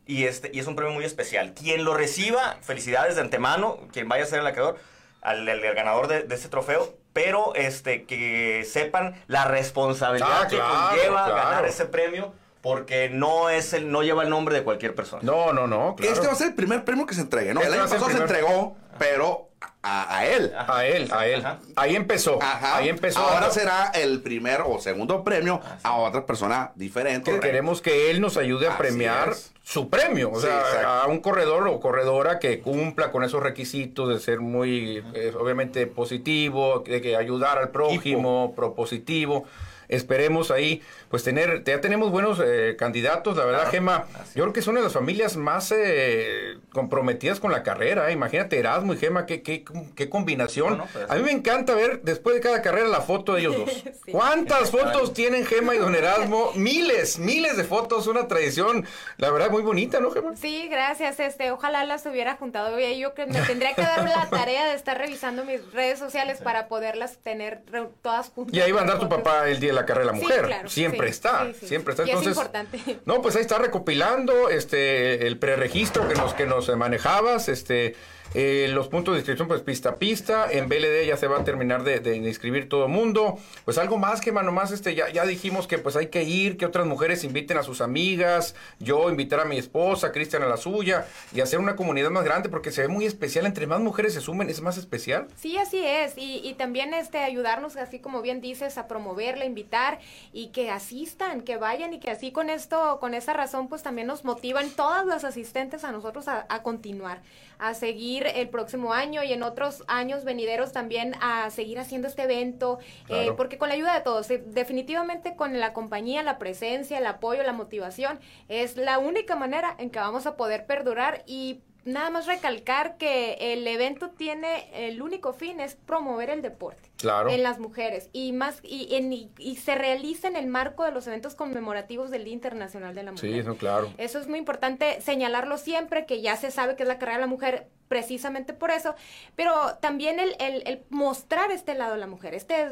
D: Y, este, y es un premio muy especial. Quien lo reciba, felicidades de antemano, quien vaya a ser el acreedor, al, al- al ganador de, de este trofeo, pero este, que sepan la responsabilidad
C: Ah,
D: que
C: claro,
D: conlleva
C: claro.
D: ganar ese premio, porque no, es el, no lleva el nombre de cualquier persona.
C: No, no, no, claro.
A: Este va a ser el primer premio que se entregue, ¿no?
C: Este
A: el año pasado se entregó, pero a, a él.
C: A él, a él.
D: Ajá.
C: Ahí empezó.
A: Ajá.
C: Ahí empezó.
A: Ahora será el primer o segundo premio a otra persona diferente.
C: que queremos que él nos ayude a
A: Así
C: premiar
A: es.
C: su premio, o sea, a un corredor o corredora que cumpla con esos requisitos de ser muy, eh, obviamente, positivo, de que ayudar al prójimo, propositivo. Esperemos ahí, pues tener, ya tenemos buenos eh, candidatos, la verdad, Gema, yo creo que es una de las familias más eh, comprometidas con la carrera, eh. imagínate Erasmo y Gema, qué, qué, qué combinación.
D: No, no, pues,
C: a mí me encanta ver después de cada carrera la foto de ellos dos.
E: Sí.
C: ¿Cuántas fotos tienen Gema y Don Erasmo? Miles, miles de fotos, una tradición, la verdad, muy bonita, ¿no, Gema?
E: Sí, gracias. Este, ojalá las hubiera juntado. Y yo que me tendría que dar la tarea de estar revisando mis redes sociales para poderlas tener re- todas juntas.
C: Y ahí va a andar tu papá el día de la carrera de la
E: Sí,
C: mujer.
E: claro,
C: siempre
E: sí,
C: está,
E: sí,
C: siempre está.
E: Y es
C: Entonces,
E: importante.
C: no, pues ahí está recopilando este el preregistro que nos que nos manejabas, este eh, los puntos de inscripción, pues pista a pista. En BLD ya se va a terminar de, inscribir todo mundo. Pues algo más que mano más, este, ya, ya dijimos que pues hay que ir, que otras mujeres inviten a sus amigas, yo invitar a mi esposa, Cristian a la suya, y hacer una comunidad más grande, porque se ve muy especial. Entre más mujeres se sumen, es más especial.
E: Sí, así es. Y, y también este ayudarnos, así como bien dices, a promoverla, invitar y que asistan, que vayan y que así con esto, con esa razón, pues también nos motivan todas las asistentes a nosotros a continuar, a seguir el próximo año y en otros años venideros también a seguir haciendo este evento, eh, porque con la ayuda de todos, eh, definitivamente con la compañía, la presencia, el apoyo, la motivación, es la única manera en que vamos a poder perdurar y nada más recalcar que el evento tiene el único fin es promover el deporte
C: Claro.
E: en las mujeres y más y, en- y- y se realiza en el marco de los eventos conmemorativos del Día Internacional de la Mujer.
C: Sí, eso claro.
E: Eso es muy importante señalarlo siempre, que ya se sabe que es la carrera de la mujer precisamente por eso, pero también el, el- el mostrar este lado de la mujer, este,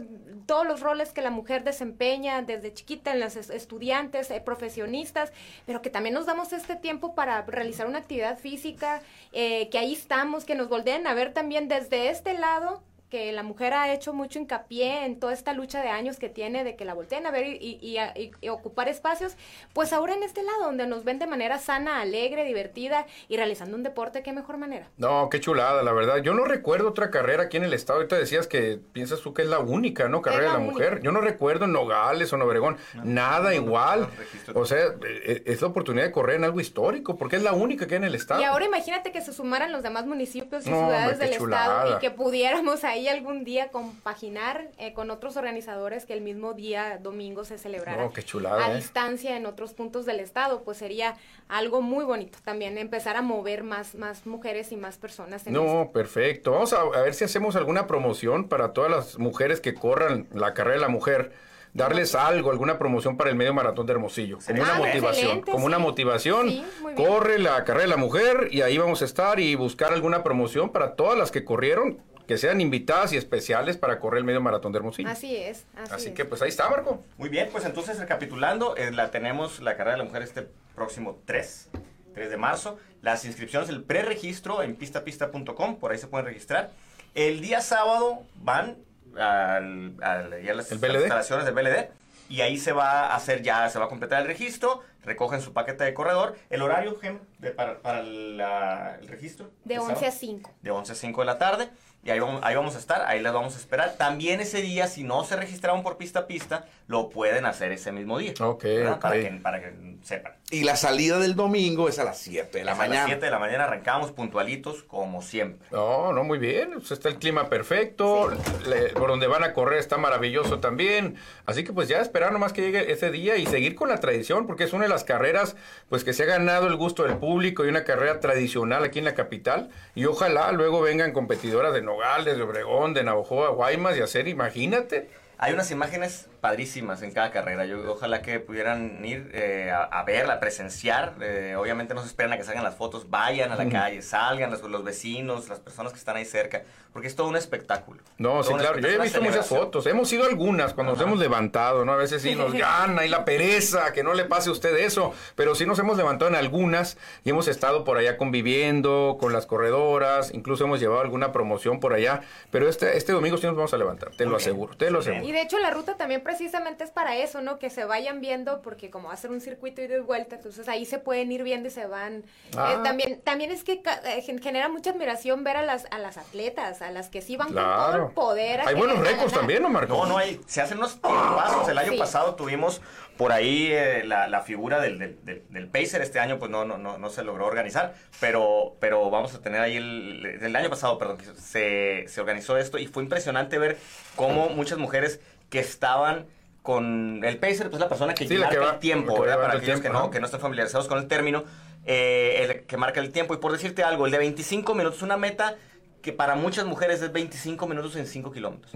E: todos los roles que la mujer desempeña desde chiquita en las es- estudiantes, eh, profesionistas, pero que también nos damos este tiempo para realizar una actividad física, eh, que ahí estamos, que nos volteen a ver también desde este lado que la mujer ha hecho mucho hincapié en toda esta lucha de años que tiene de que la volteen a ver y, y- y y- y ocupar espacios, pues ahora en este lado, donde nos ven de manera sana, alegre, divertida y realizando un deporte, qué mejor manera.
C: No, qué chulada, la verdad. Yo no recuerdo otra carrera aquí en el estado. Ahorita decías que piensas tú que es la única, ¿no? Carrera de
E: la
C: la mujer. Yo no recuerdo en Nogales o en Obregón. Nada igual.
D: no.
C: O sea, eh, es la oportunidad de correr en algo histórico, porque es la única que hay en el estado.
E: Y ahora imagínate que se sumaran los demás municipios y
C: No, hombre,
E: ciudades
C: qué
E: del
C: chulada.
E: estado y que pudiéramos ahí algún día compaginar eh, con otros organizadores que el mismo día domingo se celebrara
C: No, qué chulada,
E: a
C: eh.
E: distancia en otros puntos del estado, pues sería algo muy bonito también empezar a mover más más mujeres y más personas en esto.
C: No, perfecto. Vamos a, a ver si hacemos alguna promoción para todas las mujeres que corran la carrera de la mujer. Darles algo, alguna promoción para el medio maratón de Hermosillo. Como una motivación. Como una motivación.
E: Sí,
C: corre la carrera de la mujer y ahí vamos a estar y buscar alguna promoción para todas las que corrieron, que sean invitadas y especiales para correr el medio maratón de Hermosillo.
E: Así es, así,
C: Así
E: es.
C: que pues ahí está, Marco.
D: Muy bien, pues entonces recapitulando, eh, la tenemos la carrera de la mujer este próximo 3, 3 de marzo. Las inscripciones, el preregistro en pistapista.com, por ahí se pueden registrar. El día sábado van al, al- a las instalaciones del BLD y ahí se va a hacer ya, se va a completar el registro, recogen su paquete de corredor. El horario, Gem, de- para, para la- el registro.
E: de
D: ¿el
E: 11 a
D: sábado?
E: 5.
D: de 11 a 5 de la tarde. Y ahí vamos, ahí vamos a estar, ahí las vamos a esperar. También ese día, si no se registraron por pista a pista, lo pueden hacer ese mismo día.
C: Ok,
D: ¿verdad?
C: ok.
D: Para, que, para que sepan.
A: Y la salida del domingo es a las 7 de la
D: Es a las
A: mañana.
D: 7 de la mañana arrancamos puntualitos, como siempre.
C: No, no, muy bien. Pues está el clima perfecto. le- por donde van a correr está maravilloso también. Así que pues ya esperar nomás que llegue ese día y seguir con la tradición, porque es una de las carreras pues que se ha ganado el gusto del público y una carrera tradicional aquí en la capital. Y ojalá luego vengan competidoras de Nogales, de Obregón, de Navajoa, Guaymas y hacer, imagínate.
D: Hay unas imágenes padrísimas en cada carrera. Yo ojalá que pudieran ir eh, a, a verla, a presenciar. Eh, obviamente no se esperan a que salgan las fotos. Vayan a la calle, salgan los, los vecinos, las personas que están ahí cerca. Porque es todo un espectáculo.
C: No, sí, claro. Yo he visto muchas fotos. Hemos ido algunas cuando nos hemos levantado, ¿no? A veces sí nos gana y la pereza, que no le pase a usted eso. Pero sí nos hemos levantado en algunas y hemos estado por allá conviviendo con las corredoras. Incluso hemos llevado alguna promoción por allá. Pero este, este domingo sí nos vamos a levantar, te lo aseguro, te lo aseguro.
E: Y de hecho la ruta también precisamente es para eso, ¿no? Que se vayan viendo, porque como va a ser un circuito ida y vuelta, entonces ahí se pueden ir viendo y se van.
C: Ah.
E: Eh, también, también es que ca- eh, gen- genera mucha admiración ver a las, a las atletas, a las que sí van con todo el poder.
C: Hay buenos récords también, ¿no, Marco?
D: No, no hay. Se hacen unos tiempazos. El año
E: Sí.
D: pasado tuvimos por ahí eh, la, la figura del, del, del- del Pacer. Este año, pues no, no, no, no se logró organizar. Pero, pero vamos a tener ahí el. El año pasado, perdón, se, se organizó esto. Y fue impresionante ver cómo muchas mujeres que estaban con el pacer, pues la persona que
C: Sí,
D: marca
C: que va-
D: el tiempo,
C: que
D: ¿verdad? Para aquellos que no, que no estén familiarizados con el término, eh, el que marca el tiempo. Y por decirte algo, el de 25 minutos, una meta que para muchas mujeres es 25 minutos en 5 kilómetros.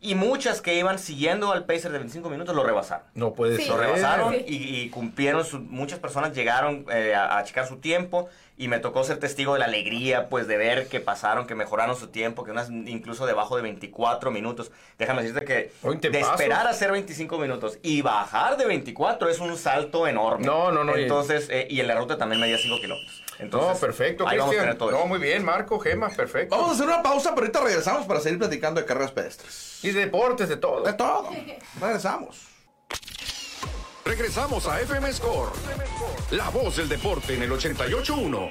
D: Y muchas que iban siguiendo al pacer de 25 minutos lo rebasaron.
C: No puede
E: Sí.
C: ser.
D: Lo rebasaron
E: Sí.
D: y, y cumplieron, su- muchas personas llegaron eh, a, a checar su tiempo y me tocó ser testigo de la alegría, pues de ver que pasaron, que mejoraron su tiempo, que unas incluso debajo de 24 minutos. Déjame decirte que de esperar a hacer 25 minutos y bajar de 24 es un salto enorme.
C: No, no, no,
D: Entonces, eh, y en la ruta también medía 5 kilómetros. Entonces,
C: no, perfecto,
D: Ahí vamos a
C: Cristian.
D: tener todo
C: No,
D: eso.
C: muy bien, Marco, Gema, perfecto.
A: Vamos a hacer una pausa, pero ahorita regresamos para seguir platicando de carreras pedestres.
C: Y deportes, de todo.
A: De todo. Regresamos.
B: Regresamos a FM Score. La voz del deporte en el 88.1.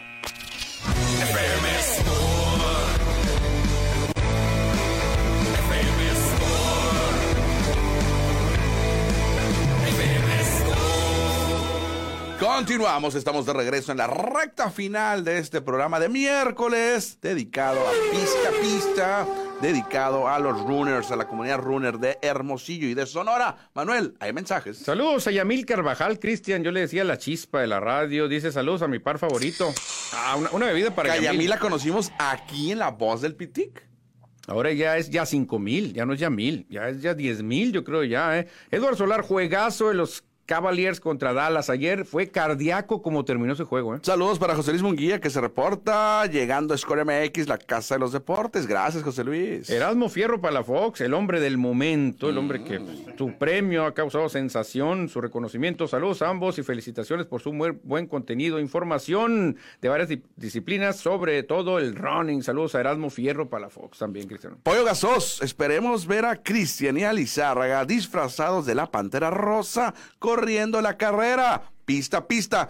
A: Continuamos, estamos de regreso en la recta final de este programa de miércoles, dedicado a pista a pista, dedicado a los runners, a la comunidad runner de Hermosillo y de Sonora. Manuel, hay mensajes.
C: Saludos a Yamil Carvajal, Cristian. Yo le decía la chispa de la radio. Dice saludos a mi par favorito. Ah, una, una bebida para
A: Yamil
C: Yamil.
A: la conocimos aquí en La Voz del Pitic.
C: Ahora ya es ya cinco mil, ya no es ya mil, ya es ya diez mil, yo creo ya, ¿eh? Eduardo Solar, juegazo de los Cavaliers contra Dallas ayer. Fue cardíaco como terminó ese juego. ¿eh?
A: Saludos para José Luis Munguía que se reporta llegando a Score MX, la casa de los deportes. Gracias, José Luis.
C: Erasmo Fierro para la Fox, el hombre del momento, el hombre que pues, su premio ha causado sensación, su reconocimiento. Saludos a ambos y felicitaciones por su muy buen contenido, información de varias di- disciplinas, sobre todo el running. Saludos a Erasmo Fierro para la Fox también, Cristiano.
A: Pollo Gasos, esperemos ver a Cristian y a Lizárraga disfrazados de la Pantera Rosa corriendo la carrera. Pista, pista.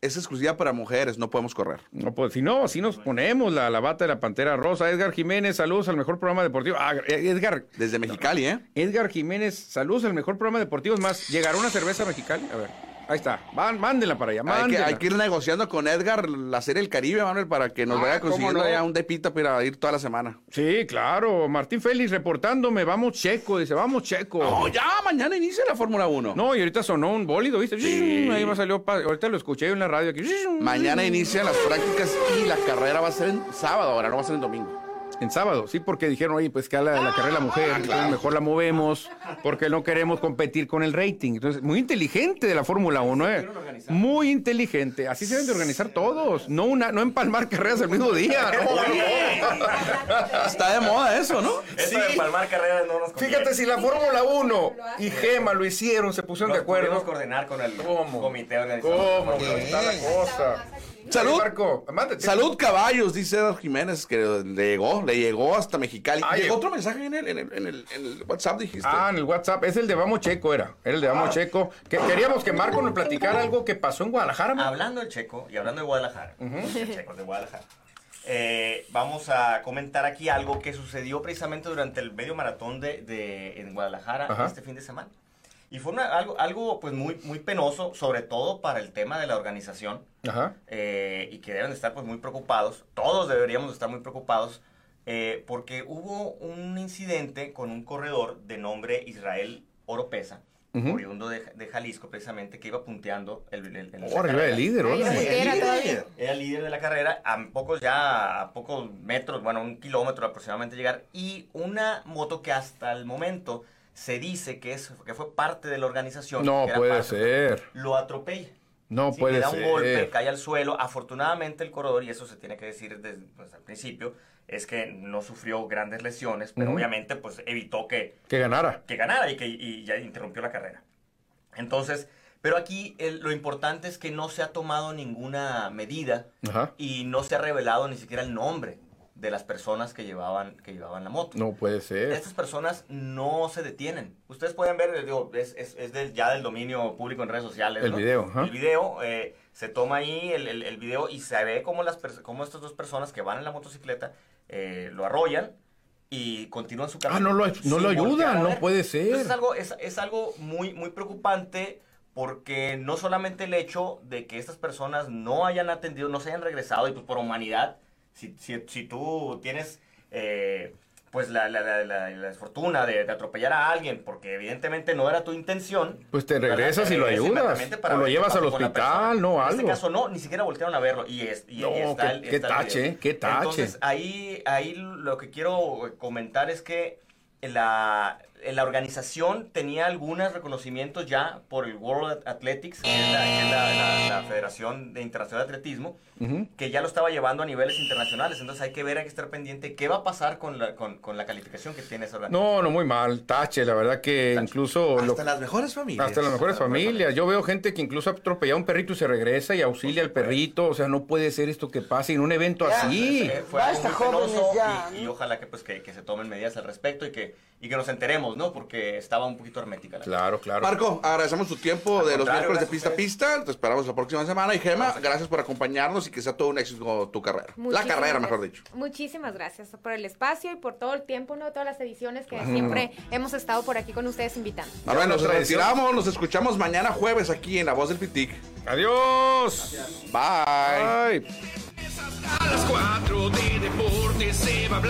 A: Es exclusiva para mujeres, no podemos correr.
C: No, pues si no, si nos ponemos la, la bata de la Pantera Rosa. Edgar Jiménez, saludos al mejor programa deportivo. Ah, Edgar,
A: Desde Mexicali, ¿eh?
C: Edgar Jiménez, saludos al mejor programa deportivo. Es más, ¿llegará una cerveza a Mexicali? A ver, ahí está. Van, mándenla para allá,
A: Hay que, hay que ir negociando con Edgar la serie El Caribe, Manuel, para que nos
C: Ah,
A: vaya
C: ¿cómo
A: consiguiendo
C: no?
A: ya un depita para ir toda la semana.
C: Sí, claro. Martín Félix reportándome. Vamos Checo, dice, vamos Checo.
A: Oh, ya, mañana inicia la Fórmula 1.
C: No, y ahorita sonó un bólido, ¿viste? Ahí me salió, ahorita lo escuché en la radio aquí.
A: Mañana inician las prácticas y la carrera va a ser en sábado, ahora no va a ser en domingo.
C: En sábado, sí, porque dijeron, oye, pues que la, la carrera de la mujer, entonces mejor la movemos, porque no queremos competir con el rating. Entonces, muy inteligente de la Fórmula 1, ¿eh? Muy inteligente. Así se deben de organizar todos. No una, no empalmar carreras el mismo día. ¿no?
A: Está de moda eso, ¿no?
D: Eso de palmar carreras no nos conviene.
C: Fíjate, si la Fórmula 1 y Gema lo hicieron, se pusieron
D: Nos
C: de acuerdo.
D: pudimos coordinar con el
C: ¿Cómo?
D: comité organizador.
C: ¿Cómo? Está la cosa.
A: Salud.
C: Marco.
A: Salud caballos, dice Jiménez, que le llegó, le llegó hasta Mexicali.
C: Ah,
A: llegó otro mensaje en el, en el, en el, en el WhatsApp, dijiste.
C: Ah, en el WhatsApp. Es el de Vamos Checo, era. Era el de Vamos Checo. Que queríamos que Marco nos platicara algo que pasó en Guadalajara. ¿no?
D: Hablando del Checo y hablando de Guadalajara, el Checo de Guadalajara, eh, vamos a comentar aquí algo que sucedió precisamente durante el medio maratón de, de- en Guadalajara
C: Ajá.
D: este fin de semana. Y fue una- algo, algo pues muy, muy penoso, sobre todo para el tema de la organización,
C: Ajá.
D: eh, y que deben de estar pues muy preocupados, todos deberíamos de estar muy preocupados, eh, porque hubo un incidente con un corredor de nombre Israel Oropesa, oriundo de, de Jalisco precisamente, que iba punteando el, el, el-
C: Oh, arriba del líder,
D: era líder de la carrera, a pocos ya, a pocos metros, bueno, un kilómetro aproximadamente llegar, y una moto que hasta el momento se dice que, es, que fue parte de la organización.
C: No
D: que era
C: puede
D: parte,
C: ser.
D: Lo atropella.
C: No
D: Sí,
C: puede
D: le da un
C: ser.
D: golpe, cae al suelo. Afortunadamente el corredor, y eso se tiene que decir desde pues, al principio, es que no sufrió grandes lesiones, pero obviamente pues evitó que,
C: Que ganara.
D: que ganara y que y ya interrumpió la carrera. Entonces, pero aquí el- lo importante es que no se ha tomado ninguna medida
C: Ajá.
D: y no se ha revelado ni siquiera el nombre de las personas que llevaban, que llevaban la moto.
C: No puede ser.
D: Estas personas no se detienen. Ustedes pueden ver, digo, es, es- es del- ya del dominio público en redes sociales.
C: El
D: ¿no?
C: video.
D: El video, eh, se toma ahí el, el- el video y se ve cómo, las cómo estas dos personas que van en la motocicleta eh, lo arrollan y continúan su camino.
C: Ah, no lo- no lo ayudan, no puede ser.
D: Entonces, es algo, es, es algo muy, muy preocupante porque no solamente el hecho de que estas personas no hayan atendido, no se hayan regresado y pues por humanidad, si, si, si tú tienes eh, pues la, la, la, la- la desfortuna de, de atropellar a alguien porque evidentemente no era tu intención.
C: Pues te regresas y lo ayudas. O lo llevas al hospital, no,
D: En
C: algo.
D: este caso no, ni siquiera voltearon a verlo y, es, y,
C: No,
D: y está,
C: qué-
D: el,
C: qué
D: está el
C: tache,
D: video.
C: qué tache.
D: Entonces ahí, ahí lo que quiero comentar es que la, la organización tenía algunos reconocimientos ya por el World Athletics, que es la, que es la- la- la Federación de Internacional de Atletismo, que ya lo estaba llevando a niveles internacionales. Entonces hay que ver, hay que estar pendiente qué va a pasar con la, con, con la calificación que tiene esa organización.
C: No, no, muy mal. Tache, la verdad que incluso... lo-
A: Hasta las mejores familias.
C: Hasta las mejores familias. Yo veo gente que incluso ha atropellado a un perrito y se regresa y auxilia al perrito. O sea, no puede ser esto que pase en un evento así.
D: Eh, fue algo
F: Basta,
D: muy
F: jóvenes,
D: penoso
F: ya,
D: y, y ojalá que pues que, que se tomen medidas al respecto y que, y que nos enteremos, ¿no? Porque estaba un poquito hermética la
C: Claro, claro.
A: Marco, agradecemos tu tiempo
D: Al
A: de los miércoles de pista a
D: a
A: pista. Te esperamos la próxima semana. Y Gema, gracias por acompañarnos y que sea todo un éxito tu carrera. la carrera, mejor dicho.
E: Muchísimas gracias por el espacio y por todo el tiempo, ¿no? Todas las ediciones que siempre hemos estado por aquí con ustedes invitando.
A: Manuel, nos
C: otra edición.
A: retiramos. Nos escuchamos mañana jueves aquí en La Voz del Pitic.
C: Adiós.
A: Bye.
C: Bye.
B: A las 4 de deportes se va a hablar.